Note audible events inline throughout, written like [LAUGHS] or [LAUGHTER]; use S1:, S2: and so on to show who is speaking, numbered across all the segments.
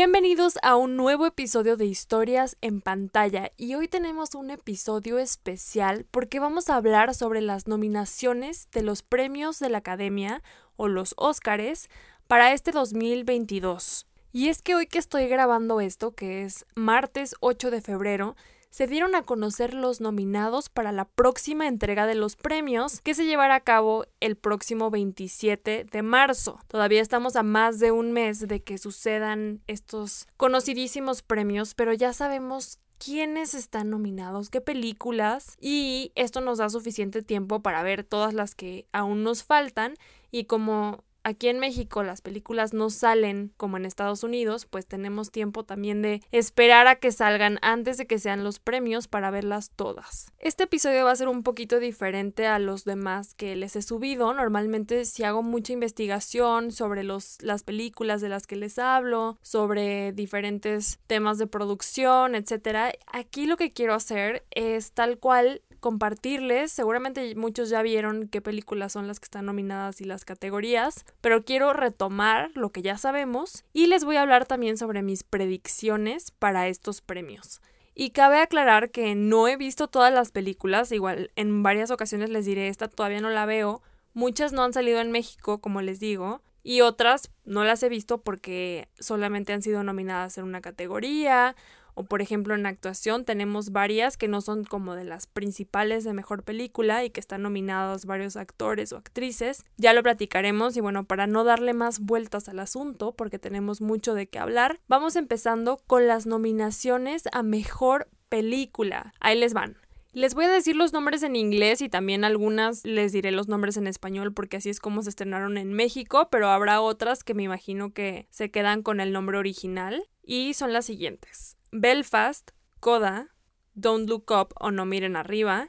S1: Bienvenidos a un nuevo episodio de Historias en pantalla y hoy tenemos un episodio especial porque vamos a hablar sobre las nominaciones de los premios de la Academia o los Óscares para este 2022. Y es que hoy que estoy grabando esto, que es martes 8 de febrero, se dieron a conocer los nominados para la próxima entrega de los premios que se llevará a cabo el próximo 27 de marzo. Todavía estamos a más de un mes de que sucedan estos conocidísimos premios, pero ya sabemos quiénes están nominados, qué películas y esto nos da suficiente tiempo para ver todas las que aún nos faltan y como aquí en México las películas no salen como en Estados Unidos, pues tenemos tiempo también de esperar a que salgan antes de que sean los premios para verlas todas. Este episodio va a ser un poquito diferente a los demás que les he subido. Normalmente si hago mucha investigación sobre los, las películas de las que les hablo, sobre diferentes temas de producción, etc. Aquí lo que quiero hacer es tal cual compartirles. Seguramente muchos ya vieron qué películas son las que están nominadas y las categorías, pero quiero retomar lo que ya sabemos y les voy a hablar también sobre mis predicciones para estos premios. Y cabe aclarar que no he visto todas las películas, igual en varias ocasiones les diré esta todavía no la veo, muchas no han salido en México, como les digo, y otras no las he visto porque solamente han sido nominadas en una categoría o por ejemplo en actuación tenemos varias que no son como de las principales de mejor película y que están nominados varios actores o actrices. Ya lo platicaremos y bueno, para no darle más vueltas al asunto, porque tenemos mucho de qué hablar, vamos empezando con las nominaciones a mejor película. Ahí les van. Les voy a decir los nombres en inglés y también algunas les diré los nombres en español porque así es como se estrenaron en México, pero habrá otras que me imagino que se quedan con el nombre original y son las siguientes. Belfast, Coda, Don't Look Up o No Miren Arriba,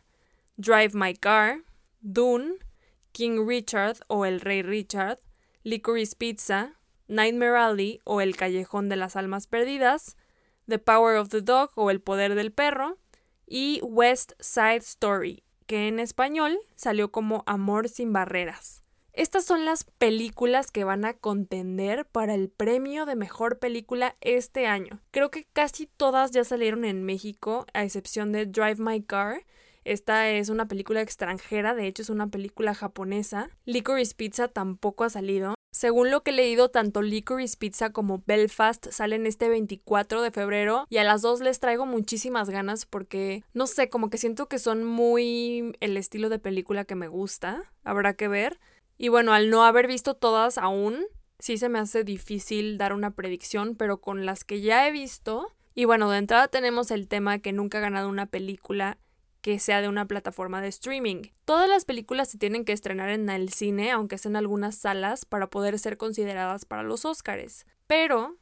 S1: Drive My Car, Dune, King Richard o El Rey Richard, Licorice Pizza, Nightmare Alley o El Callejón de las Almas Perdidas, The Power of the Dog o El Poder del Perro y West Side Story, que en español salió como Amor sin Barreras. Estas son las películas que van a contender para el premio de mejor película este año. Creo que casi todas ya salieron en México, a excepción de Drive My Car. Esta es una película extranjera, de hecho es una película japonesa. Licorice Pizza tampoco ha salido. Según lo que he leído, tanto Licorice Pizza como Belfast salen este 24 de febrero y a las dos les traigo muchísimas ganas porque, no sé, como que siento que son muy el estilo de película que me gusta. Habrá que ver. Y bueno, al no haber visto todas aún, sí se me hace difícil dar una predicción, pero con las que ya he visto, y bueno, de entrada tenemos el tema que nunca ha ganado una película que sea de una plataforma de streaming. Todas las películas se tienen que estrenar en el cine, aunque sea en algunas salas, para poder ser consideradas para los Oscars. Pero,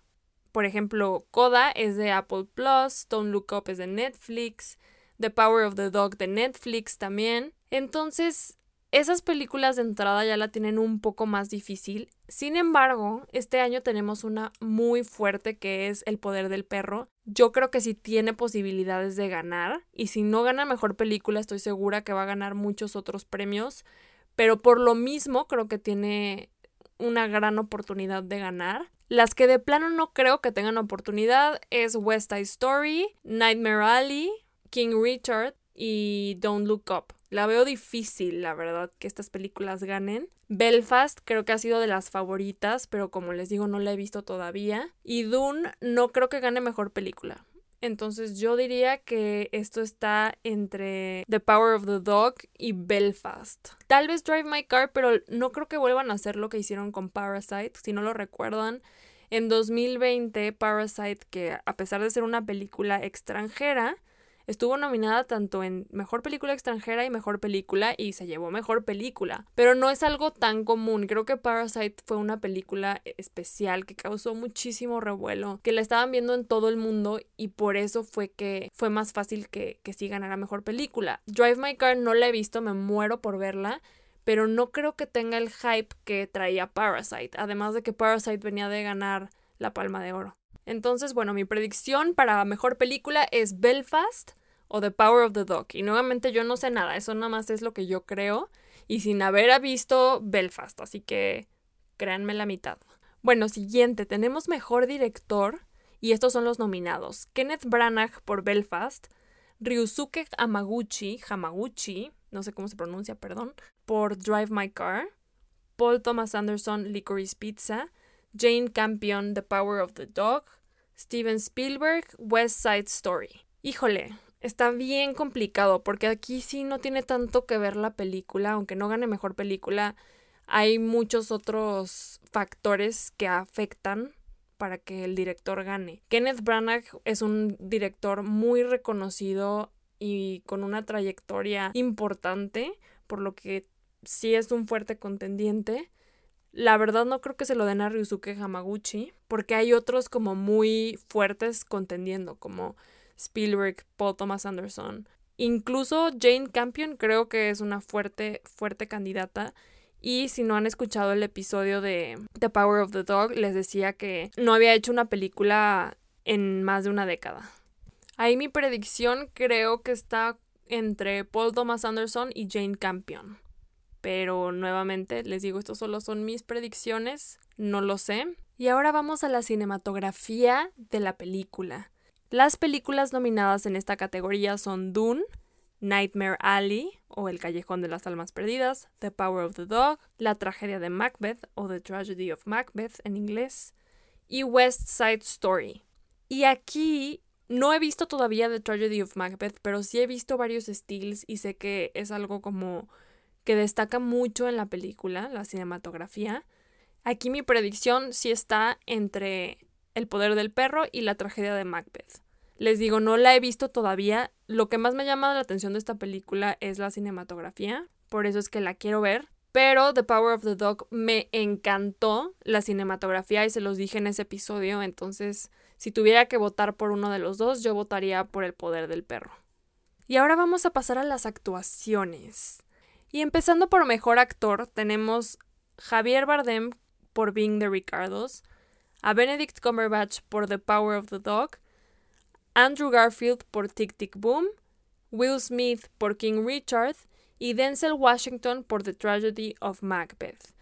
S1: por ejemplo, Coda es de Apple Plus, Don't Look Up es de Netflix, The Power of the Dog de Netflix también. Entonces, esas películas de entrada ya la tienen un poco más difícil. Sin embargo, este año tenemos una muy fuerte que es El poder del perro. Yo creo que sí tiene posibilidades de ganar. Y si no gana mejor película, estoy segura que va a ganar muchos otros premios. Pero por lo mismo, creo que tiene una gran oportunidad de ganar. Las que de plano no creo que tengan oportunidad es West Side Story, Nightmare Alley, King Richard y Don't Look Up. La veo difícil, la verdad, que estas películas ganen. Belfast creo que ha sido de las favoritas, pero como les digo, no la he visto todavía. Y Dune no creo que gane mejor película. Entonces yo diría que esto está entre The Power of the Dog y Belfast. Tal vez Drive My Car, pero no creo que vuelvan a hacer lo que hicieron con Parasite. Si no lo recuerdan, en 2020 Parasite, que a pesar de ser una película extranjera, Estuvo nominada tanto en Mejor Película Extranjera y Mejor Película y se llevó Mejor Película. Pero no es algo tan común. Creo que Parasite fue una película especial que causó muchísimo revuelo, que la estaban viendo en todo el mundo y por eso fue que fue más fácil que, que sí ganara Mejor Película. Drive My Car no la he visto, me muero por verla pero no creo que tenga el hype que traía Parasite, además de que Parasite venía de ganar la Palma de Oro. Entonces, bueno, mi predicción para mejor película es Belfast o The Power of the Dog. Y nuevamente yo no sé nada, eso nada más es lo que yo creo y sin haber visto Belfast, así que créanme la mitad. Bueno, siguiente, tenemos mejor director Y estos son los nominados. Kenneth Branagh por Belfast, Ryusuke Hamaguchi, Hamaguchi, no sé cómo se pronuncia, perdón, por Drive My Car, Paul Thomas Anderson, Licorice Pizza, Jane Campion, The Power of the Dog, Steven Spielberg, West Side Story. Híjole, está bien complicado porque aquí sí no tiene tanto que ver la película, aunque no gane mejor película, hay muchos otros factores que afectan para que el director gane. Kenneth Branagh es un director muy reconocido y con una trayectoria importante, por lo que sí es un fuerte contendiente. La verdad no creo que se lo den a Ryusuke Hamaguchi, porque hay otros como muy fuertes contendiendo, como Spielberg, Paul Thomas Anderson. Incluso Jane Campion creo que es una fuerte, fuerte candidata. Y si no han escuchado el episodio de The Power of the Dog, les decía que no había hecho una película en más de una década. Ahí mi predicción creo que está entre Paul Thomas Anderson y Jane Campion. Pero nuevamente les digo, estos solo son mis predicciones, no lo sé. Y ahora vamos a la cinematografía de la película. Las películas nominadas en esta categoría son Dune, Nightmare Alley o El Callejón de las Almas Perdidas, The Power of the Dog, La Tragedia de Macbeth o The Tragedy of Macbeth en inglés y West Side Story. Y aquí no he visto todavía The Tragedy of Macbeth, pero sí he visto varios stills y sé que es algo como que destaca mucho en la película, la cinematografía. Aquí mi predicción sí está entre El poder del perro y La tragedia de Macbeth. Les digo, no la he visto todavía. Lo que más me llama la atención de esta película es la cinematografía, por eso es que la quiero ver. Pero The Power of the Dog me encantó la cinematografía y se los dije en ese episodio, entonces si tuviera que votar por uno de los dos, yo votaría por El poder del perro. Y ahora vamos a pasar a las actuaciones. Y empezando por mejor actor, tenemos Javier Bardem por Being the Ricardos, a Benedict Cumberbatch por The Power of the Dog, Andrew Garfield por Tic Tic Boom, Will Smith por King Richard y Denzel Washington por The Tragedy of Macbeth.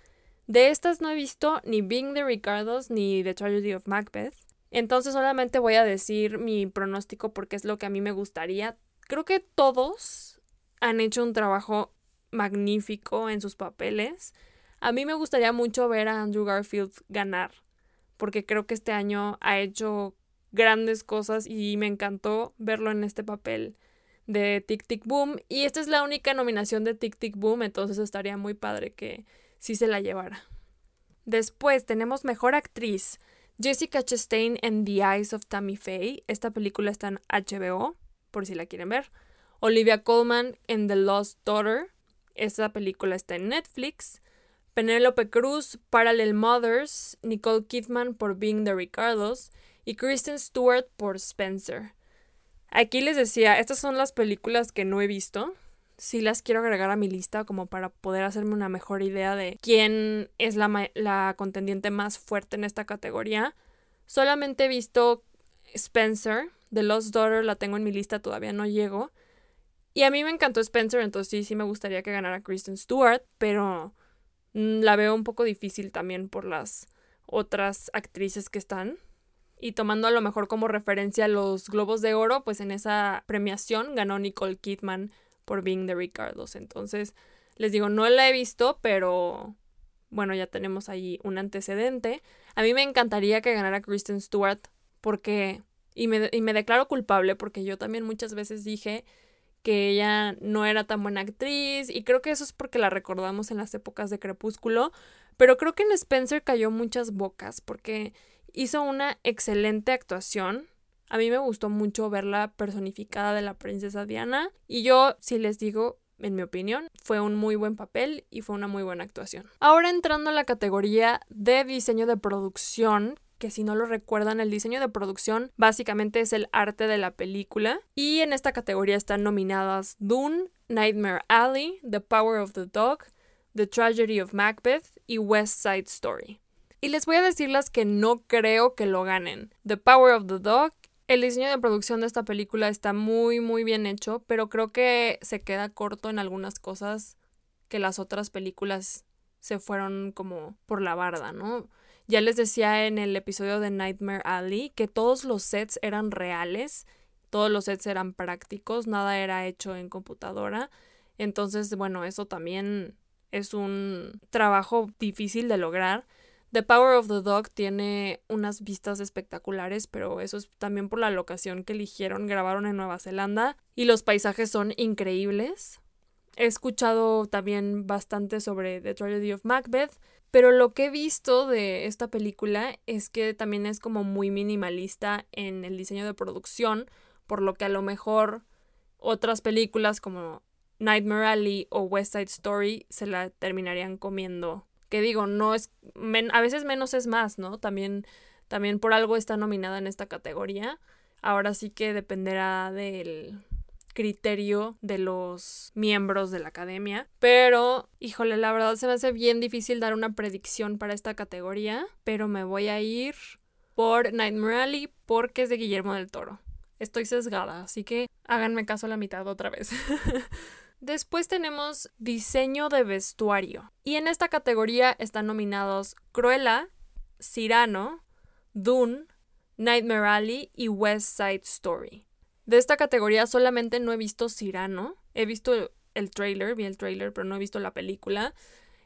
S1: De estas no he visto ni Being the Ricardos ni The Tragedy of Macbeth, entonces solamente voy a decir mi pronóstico porque es lo que a mí me gustaría. Creo que todos han hecho un trabajo magnífico en sus papeles. A mí me gustaría mucho ver a Andrew Garfield ganar, porque creo que este año ha hecho grandes cosas y me encantó verlo en este papel de Tic Tic Boom. Y esta es la única nominación de Tic Tic Boom, entonces estaría muy padre que sí se la llevara. Después tenemos Mejor Actriz. Jessica Chastain en The Eyes of Tammy Faye. Esta película está en HBO, por si la quieren ver. Olivia Colman en The Lost Daughter. Esta película está en Netflix. Penélope Cruz, Parallel Mothers. Nicole Kidman por Being the Ricardos y Kristen Stewart por Spencer. Aquí les decía, estas son las películas que no he visto. Sí las quiero agregar a mi lista como para poder hacerme una mejor idea de quién es la, la contendiente más fuerte en esta categoría. Solamente he visto Spencer, The Lost Daughter la tengo en mi lista, todavía no llego. Y a mí me encantó Spencer, entonces sí, sí me gustaría que ganara Kristen Stewart, pero mm, la veo un poco difícil también por las otras actrices que están. Y tomando a lo mejor como referencia los Globos de Oro, pues en esa premiación ganó Nicole Kidman por Being the Ricardos. Entonces, les digo, no la he visto, pero bueno, ya tenemos ahí un antecedente. A mí me encantaría que ganara Kristen Stewart porque, y me, y me declaro culpable porque yo también muchas veces dije que ella no era tan buena actriz y creo que eso es porque la recordamos en las épocas de Crepúsculo, pero creo que en Spencer cayó muchas bocas porque hizo una excelente actuación. A mí me gustó mucho verla personificada de la princesa Diana y yo, si les digo, en mi opinión, fue un muy buen papel y fue una muy buena actuación. Ahora entrando a la categoría de diseño de producción, que si no lo recuerdan, el diseño de producción básicamente es el arte de la película. Y en esta categoría están nominadas Dune, Nightmare Alley, The Power of the Dog, The Tragedy of Macbeth y West Side Story. Y les voy a decir las que no creo que lo ganen. The Power of the Dog. El diseño de producción de esta película está muy muy bien hecho, pero creo que se queda corto en algunas cosas que las otras películas se fueron como por la barda, ¿no? Ya les decía en el episodio de Nightmare Alley que todos los sets eran reales, todos los sets eran prácticos, nada era hecho en computadora. Entonces, bueno, eso también es un trabajo difícil de lograr. The Power of the Dog tiene unas vistas espectaculares, pero eso es también por la locación que eligieron. Grabaron en Nueva Zelanda y los paisajes son increíbles. He escuchado también bastante sobre The Tragedy of Macbeth, pero lo que he visto de esta película es que también es como muy minimalista en el diseño de producción, por lo que a lo mejor otras películas como Nightmare Alley o West Side Story se la terminarían comiendo. Que digo, no es a veces menos es más, ¿no? También también por algo está nominada en esta categoría. Ahora sí que dependerá del criterio de los miembros de la academia. Pero, híjole, la verdad se me hace bien difícil dar una predicción para esta categoría. Pero me voy a ir por Nightmare Alley porque es de Guillermo del Toro. Estoy sesgada, así que háganme caso a la mitad otra vez. [LAUGHS] Después tenemos diseño de vestuario. Y en esta categoría están nominados Cruella, Cyrano, Dune, Nightmare Alley y West Side Story. De esta categoría solamente no he visto Cyrano. He visto el trailer, vi el trailer, pero no he visto la película.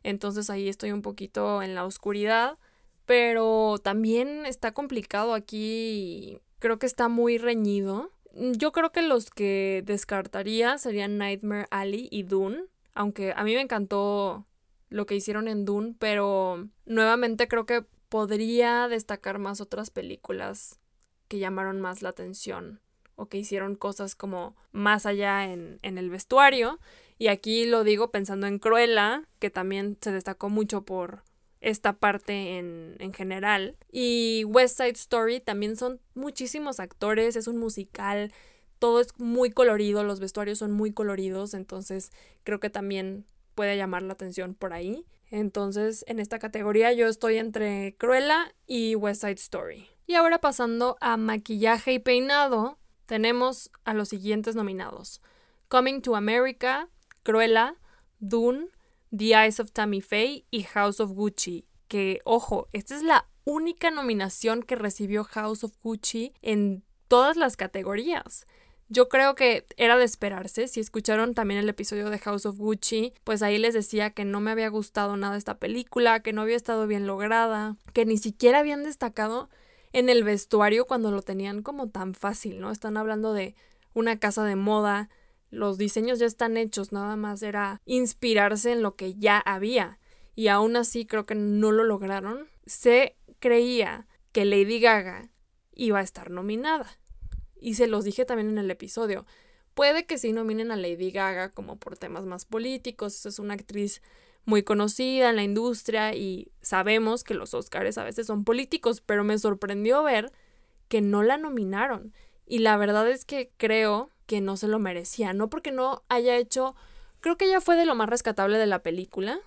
S1: Entonces ahí estoy un poquito en la oscuridad. Pero también está complicado aquí. Creo que está muy reñido. Yo creo que los que descartaría serían Nightmare Alley y Dune. Aunque a mí me encantó lo que hicieron en Dune, pero nuevamente creo que podría destacar más otras películas que llamaron más la atención o que hicieron cosas como más allá en, en el vestuario. Y aquí lo digo pensando en Cruella, que también se destacó mucho por esta parte en, en, general. Y West Side Story también son muchísimos actores, es un musical, todo es muy colorido, los vestuarios son muy coloridos, entonces creo que también puede llamar la atención por ahí. Entonces, en esta categoría yo estoy entre Cruella y West Side Story. Y ahora pasando a maquillaje y peinado, tenemos a los siguientes nominados. Coming to America, Cruella, Dune, The Eyes of Tammy Faye y House of Gucci. Que, ojo, esta es la única nominación que recibió House of Gucci en todas las categorías. Yo creo que era de esperarse. Si escucharon también el episodio de House of Gucci, pues ahí les decía que no me había gustado nada esta película, que no había estado bien lograda, que ni siquiera habían destacado en el vestuario cuando lo tenían como tan fácil, ¿no? Están hablando de una casa de moda, los diseños ya están hechos, nada más era inspirarse en lo que ya había. Y aún así creo que no lo lograron. Se creía que Lady Gaga iba a estar nominada. Y se los dije también en el episodio. Puede que sí nominen a Lady Gaga como por temas más políticos. Es una actriz muy conocida en la industria y sabemos que los Oscars a veces son políticos, pero me sorprendió ver que no la nominaron. Y la verdad es que creo que no se lo merecía, no porque no haya hecho, creo que ella fue de lo más rescatable de la película,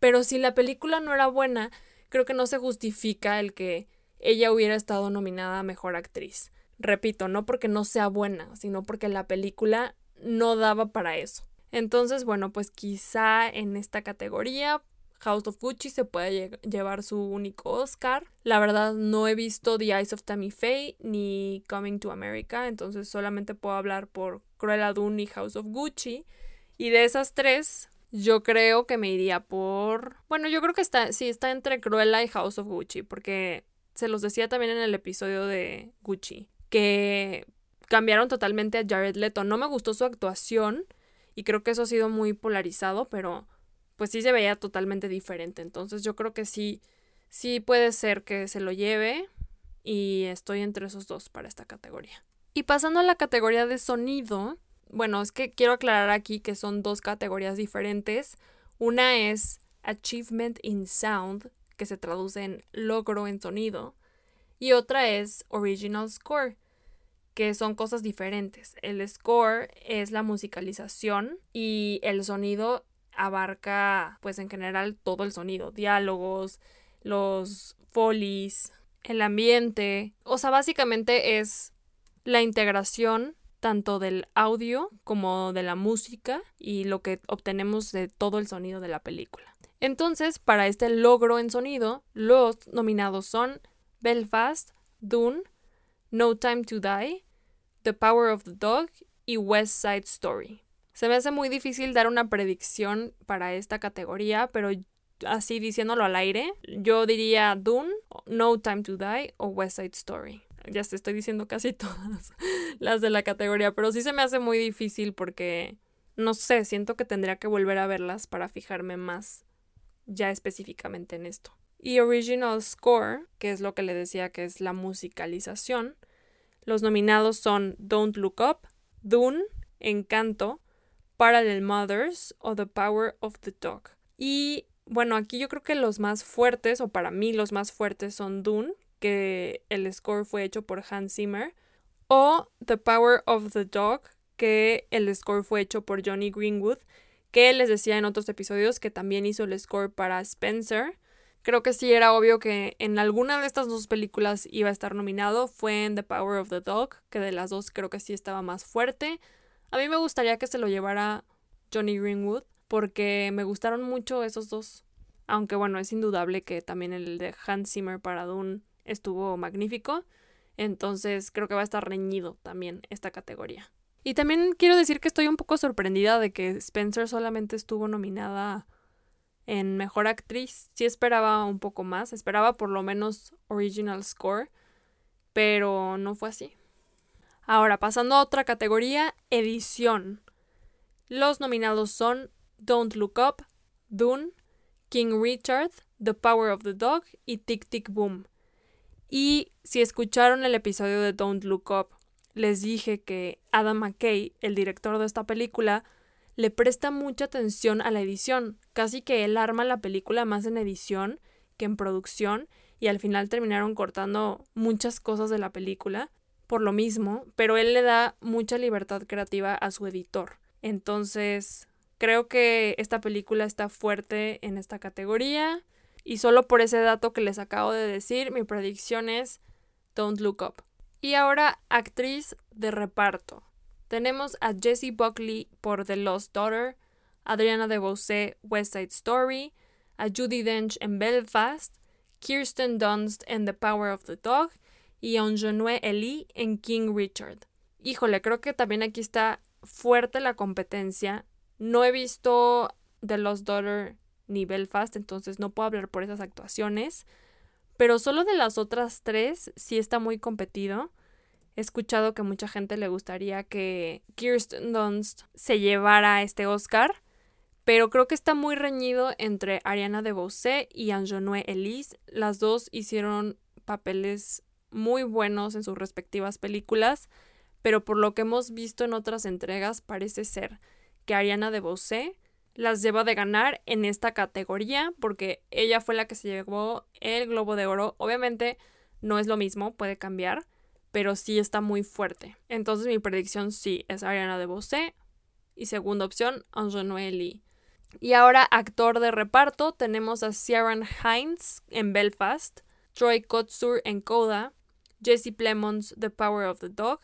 S1: pero si la película no era buena, creo que no se justifica el que ella hubiera estado nominada a mejor actriz. Repito, no porque no sea buena, sino porque la película no daba para eso. Entonces, bueno, pues quizá en esta categoría House of Gucci se puede llevar su único Oscar. La verdad no he visto The Eyes of Tammy Faye ni Coming to America, entonces solamente puedo hablar por Cruella Dune y House of Gucci. Y de esas tres, yo creo que me iría por... Bueno, yo creo que está, sí, está entre Cruella y House of Gucci, porque se los decía también en el episodio de Gucci, que cambiaron totalmente a Jared Leto. No me gustó su actuación y creo que eso ha sido muy polarizado, pero pues sí se veía totalmente diferente. Entonces yo creo que sí, sí puede ser que se lo lleve y estoy entre esos dos para esta categoría. Y pasando a la categoría de sonido, bueno, es que quiero aclarar aquí que son dos categorías diferentes. Una es Achievement in Sound, que se traduce en logro en sonido, y otra es Original Score, que son cosas diferentes. El score es la musicalización y el sonido abarca pues en general todo el sonido, diálogos, los folies, el ambiente, o sea, básicamente es la integración tanto del audio como de la música y lo que obtenemos de todo el sonido de la película. Entonces, para este logro en sonido, los nominados son Belfast, Dune, No Time to Die, The Power of the Dog y West Side Story. Se me hace muy difícil dar una predicción para esta categoría, pero así diciéndolo al aire, yo diría Dune, No Time to Die o West Side Story. Ya te estoy diciendo casi [LAUGHS] todas las de la categoría, pero sí se me hace muy difícil porque, no sé, siento que tendría que volver a verlas para fijarme más ya específicamente en esto. Y Original Score, que es lo que le decía que es la musicalización, los nominados son Don't Look Up, Dune, Encanto, Parallel Mothers o The Power of the Dog. Y bueno, aquí yo creo que los más fuertes, o para mí los más fuertes, son Dune, que el score fue hecho por Hans Zimmer, o The Power of the Dog, que el score fue hecho por Johnny Greenwood, que les decía en otros episodios que también hizo el score para Spencer. Creo que sí era obvio que en alguna de estas dos películas iba a estar nominado. Fue en The Power of the Dog, que de las dos creo que sí estaba más fuerte. A mí me gustaría que se lo llevara Johnny Greenwood, porque me gustaron mucho esos dos. Aunque bueno, es indudable que también el de Hans Zimmer para Dune estuvo magnífico. Entonces creo que va a estar reñido también esta categoría. Y también quiero decir que estoy un poco sorprendida de que Spencer solamente estuvo nominada en Mejor Actriz. Sí esperaba un poco más, esperaba por lo menos Original Score, pero no fue así. Ahora, pasando a otra categoría, edición. Los nominados son Don't Look Up, Dune, King Richard, The Power of the Dog y Tic Tic Boom. Y si escucharon el episodio de Don't Look Up, les dije que Adam McKay, el director de esta película, le presta mucha atención a la edición, casi que él arma la película más en edición que en producción, y al final terminaron cortando muchas cosas de la película por lo mismo, pero él le da mucha libertad creativa a su editor. Entonces, creo que esta película está fuerte en esta categoría. Y solo por ese dato que les acabo de decir, mi predicción es Don't Look Up. Y ahora, actriz de reparto. Tenemos a Jessie Buckley por The Lost Daughter, Adriana DeBose, West Side Story, a Judy Dench en Belfast, Kirsten Dunst en The Power of the Dog y a Onjonue Eli en King Richard. Híjole, creo que también aquí está fuerte la competencia. No he visto The Lost Daughter ni Belfast, entonces no puedo hablar por esas actuaciones. Pero solo de las otras tres sí está muy competido. He escuchado que mucha gente le gustaría que Kirsten Dunst se llevara este Oscar, pero creo que está muy reñido entre Ariana DeBose y Anjonue Elise. Las dos hicieron papeles muy buenos en sus respectivas películas, pero por lo que hemos visto en otras entregas parece ser que Ariana DeBose las lleva de ganar en esta categoría porque ella fue la que se llevó el Globo de Oro. Obviamente no es lo mismo, puede cambiar, pero sí está muy fuerte. Entonces mi predicción sí es Ariana DeBose y segunda opción Anjonue Lee. Y ahora actor de reparto tenemos a Ciaran Hines en Belfast, Troy Kotsur en Coda, Jesse Plemons The Power of the Dog,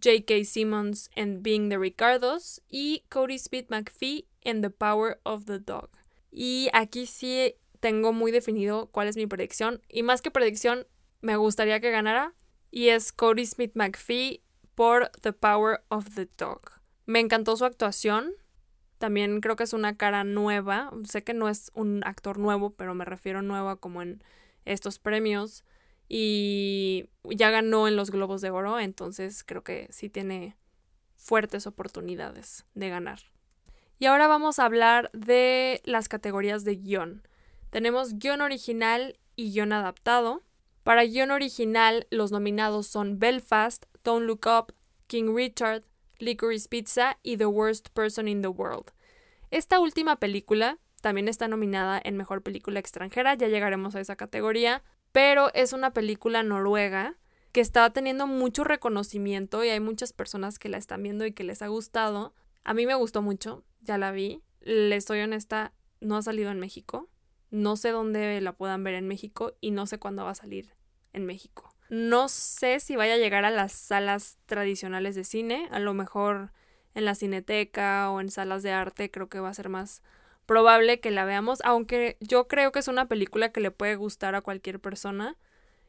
S1: J.K. Simmons en Being the Ricardos y Cody Speed McPhee en The Power of the Dog. Y aquí sí tengo muy definido cuál es mi predicción. Y más que predicción, me gustaría que ganara. Y es Cody Smith McPhee por The Power of the Dog. Me encantó su actuación. También creo que es una cara nueva. Sé que no es un actor nuevo, pero me refiero nueva como en estos premios y ya ganó en los Globos de Oro, entonces creo que sí tiene fuertes oportunidades de ganar. Y ahora vamos a hablar de las categorías de guion. Tenemos guion original y guion adaptado. Para guion original, los nominados son Belfast, Don't Look Up, King Richard, Licorice Pizza y The Worst Person in the World. Esta última película también está nominada en Mejor Película Extranjera, ya llegaremos a esa categoría, pero es una película noruega que está teniendo mucho reconocimiento y hay muchas personas que la están viendo y que les ha gustado. A mí me gustó mucho, ya la vi. Les soy honesta, no ha salido en México. No sé dónde la puedan ver en México y no sé cuándo va a salir en México. No sé si vaya a llegar a las salas tradicionales de cine, a lo mejor en la cineteca o en salas de arte creo que va a ser más probable que la veamos, aunque yo creo que es una película que le puede gustar a cualquier persona.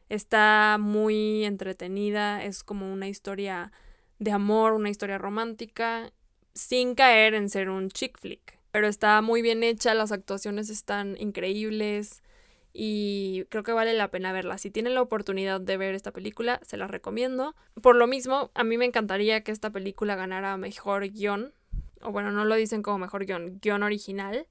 S1: Está muy entretenida, es como una historia de amor, una historia romántica, sin caer en ser un chick flick. Pero está muy bien hecha, las actuaciones están increíbles y creo que vale la pena verla. Si tienen la oportunidad de ver esta película, se la recomiendo. Por lo mismo, a mí me encantaría que esta película ganara mejor guion. O bueno, no lo dicen como mejor guion, guion original.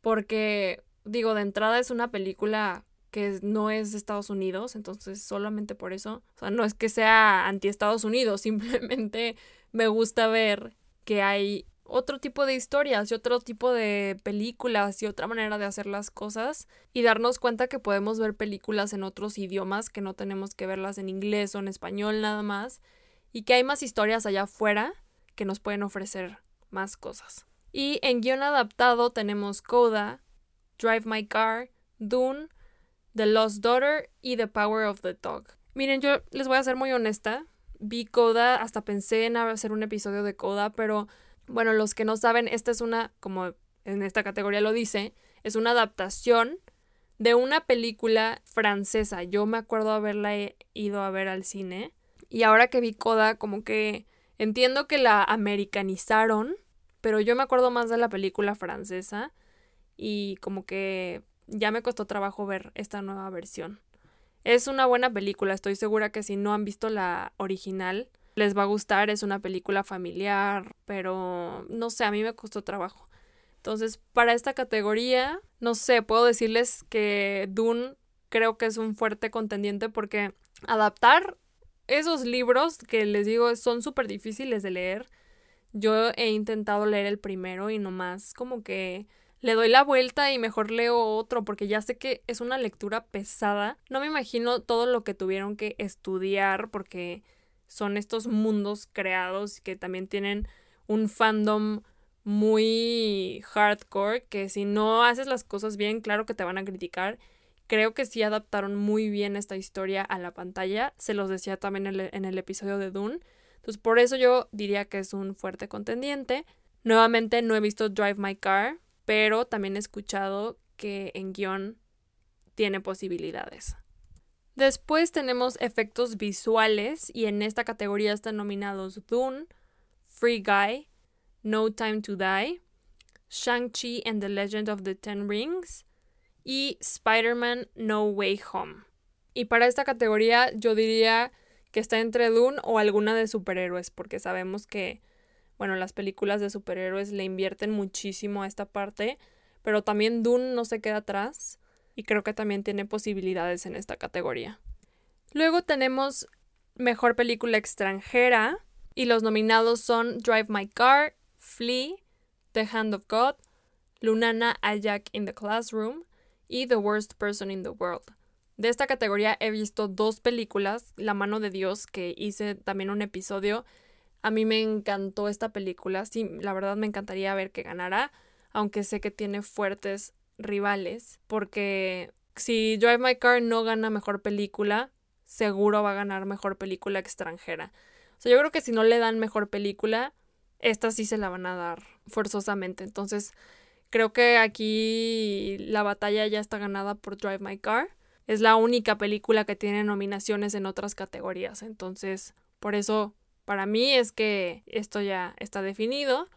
S1: Porque, digo, de entrada es una película que no es de Estados Unidos, entonces solamente por eso, o sea, no es que sea anti Estados Unidos, [LAUGHS] simplemente me gusta ver que hay otro tipo de historias y otro tipo de películas y otra manera de hacer las cosas y darnos cuenta que podemos ver películas en otros idiomas, que no tenemos que verlas en inglés o en español nada más y que hay más historias allá afuera que nos pueden ofrecer más cosas. Y en guion adaptado tenemos Coda, Drive My Car, Dune, The Lost Daughter y The Power of the Dog. Miren, yo les voy a ser muy honesta. Vi Coda, hasta pensé en hacer un episodio de Coda, pero bueno, los que no saben, esta es una, como en esta categoría lo dice, es una adaptación de una película francesa. Yo me acuerdo haberla ido a ver al cine. Y ahora que vi Coda, como que entiendo que la americanizaron, pero yo me acuerdo más de la película francesa. Y como que ya me costó trabajo ver esta nueva versión. Es una buena película, estoy segura que si no han visto la original les va a gustar, es una película familiar, pero no sé, a mí me costó trabajo. Entonces, para esta categoría, no sé, puedo decirles que Dune creo que es un fuerte contendiente porque adaptar esos libros que les digo son súper difíciles de leer. Yo he intentado leer el primero y nomás como que le doy la vuelta y mejor leo otro porque ya sé que es una lectura pesada. No me imagino todo lo que tuvieron que estudiar porque son estos mundos creados que también tienen un fandom muy hardcore que si no haces las cosas bien, claro que te van a criticar. Creo que sí adaptaron muy bien esta historia a la pantalla. Se los decía también en el, episodio de Dune. Entonces, por eso yo diría que es un fuerte contendiente. Nuevamente, no he visto Drive My Car, pero también he escuchado que en guion tiene posibilidades. Después tenemos efectos visuales y en esta categoría están nominados Dune, Free Guy, No Time to Die, Shang-Chi and the Legend of the Ten Rings y Spider-Man No Way Home. Y para esta categoría yo diría que está entre Dune o alguna de superhéroes, porque sabemos que bueno, las películas de superhéroes le invierten muchísimo a esta parte, pero también Dune no se queda atrás y creo que también tiene posibilidades en esta categoría. Luego tenemos Mejor Película Extranjera y los nominados son Drive My Car, Flea, The Hand of God, Lunana Ajak in the Classroom y The Worst Person in the World. De esta categoría he visto dos películas, La mano de Dios, que hice también un episodio, a mí me encantó esta película, sí, la verdad me encantaría ver que ganara, aunque sé que tiene fuertes rivales, porque si Drive My Car no gana mejor película, seguro va a ganar mejor película extranjera. O sea, yo creo que si no le dan mejor película, esta sí se la van a dar forzosamente. Entonces, creo que aquí la batalla ya está ganada por Drive My Car. Es la única película que tiene nominaciones en otras categorías. Entonces, por eso para mí es que esto ya está definido,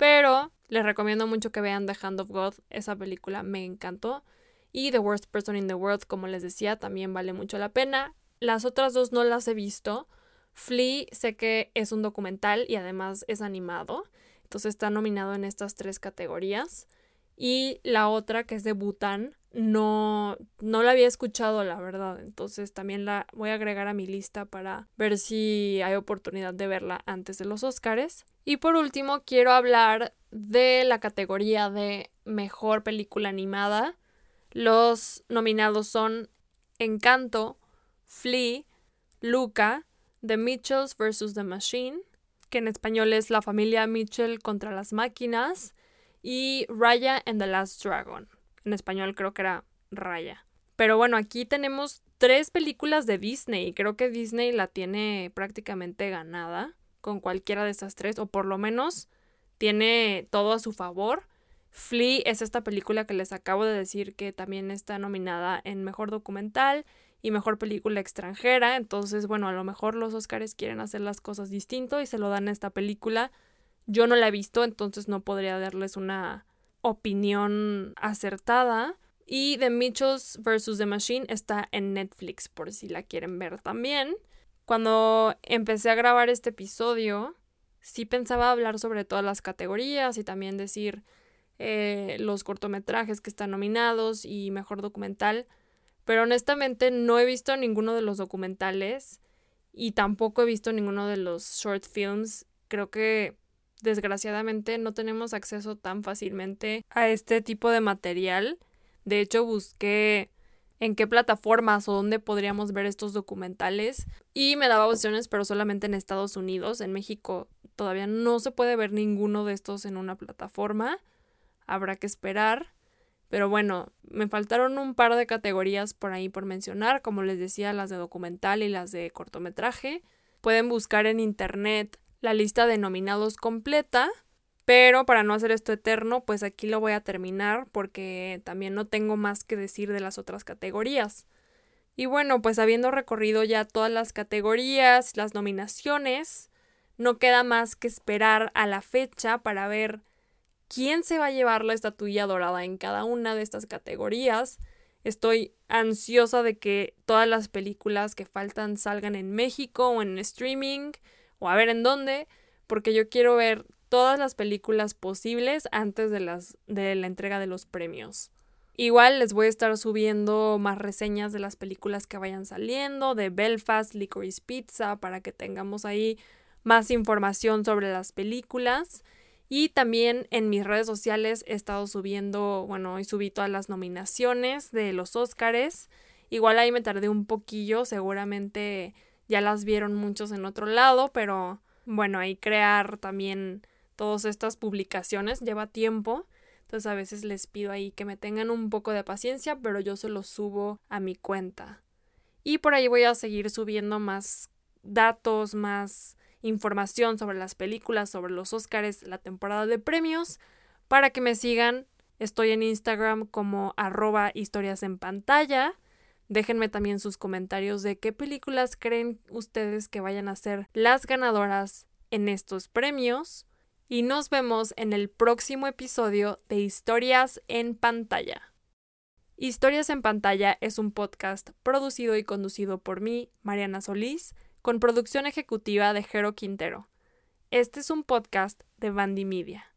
S1: pero les recomiendo mucho que vean The Hand of God, esa película me encantó. Y The Worst Person in the World, como les decía, también vale mucho la pena. Las otras dos no las he visto. Flea sé que es un documental y además es animado, entonces está nominado en estas tres categorías. Y la otra, que es de Bután, no, no la había escuchado, la verdad. Entonces también la voy a agregar a mi lista para ver si hay oportunidad de verla antes de los Oscars. Y por último, quiero hablar de la categoría de mejor película animada. Los nominados son Encanto, Flea, Luca, The Mitchells vs. The Machine, que en español es La familia Mitchell contra las máquinas, y Raya and the Last Dragon. En español creo que era Raya. Pero bueno, aquí tenemos tres películas de Disney. Creo que Disney la tiene prácticamente ganada con cualquiera de esas tres, o por lo menos tiene todo a su favor. Flea es esta película que les acabo de decir que también está nominada en Mejor Documental y Mejor Película Extranjera. Entonces, bueno, a lo mejor los Oscars quieren hacer las cosas distinto y se lo dan a esta película. Yo no la he visto, entonces no podría darles una opinión acertada. Y The Mitchells vs. The Machine está en Netflix, por si la quieren ver también. Cuando empecé a grabar este episodio, sí pensaba hablar sobre todas las categorías y también decir eh, los cortometrajes que están nominados y mejor documental. Pero honestamente no he visto ninguno de los documentales y tampoco he visto ninguno de los short films. Creo que desgraciadamente no tenemos acceso tan fácilmente a este tipo de material. De hecho, busqué en qué plataformas o dónde podríamos ver estos documentales y me daba opciones, pero solamente en Estados Unidos. En México todavía no se puede ver ninguno de estos en una plataforma. Habrá que esperar. Pero bueno, me faltaron un par de categorías por ahí por mencionar, como les decía, las de documental y las de cortometraje. Pueden buscar en internet la lista de nominados completa, pero para no hacer esto eterno, pues aquí lo voy a terminar porque también no tengo más que decir de las otras categorías. Y bueno, pues habiendo recorrido ya todas las categorías, las nominaciones, no queda más que esperar a la fecha para ver quién se va a llevar la estatuilla dorada en cada una de estas categorías. Estoy ansiosa de que todas las películas que faltan salgan en México o en streaming o a ver en dónde, porque yo quiero ver todas las películas posibles antes de las de la entrega de los premios. Igual les voy a estar subiendo más reseñas de las películas que vayan saliendo, de Belfast, Licorice Pizza, para que tengamos ahí más información sobre las películas. Y también en mis redes sociales he estado subiendo, bueno, hoy subí todas las nominaciones de los Óscares. Igual ahí me tardé un poquillo, seguramente ya las vieron muchos en otro lado, pero bueno, ahí crear también todas estas publicaciones lleva tiempo. Entonces a veces les pido ahí que me tengan un poco de paciencia, pero yo se los subo a mi cuenta. Y por ahí voy a seguir subiendo más datos, más información sobre las películas, sobre los Óscares, la temporada de premios, para que me sigan. Estoy en Instagram como arroba historias en pantalla. Déjenme también sus comentarios de qué películas creen ustedes que vayan a ser las ganadoras en estos premios. Y nos vemos en el próximo episodio de Historias en pantalla. Historias en pantalla es un podcast producido y conducido por mí, Mariana Solís, con producción ejecutiva de Jero Quintero. Este es un podcast de Bandy Media.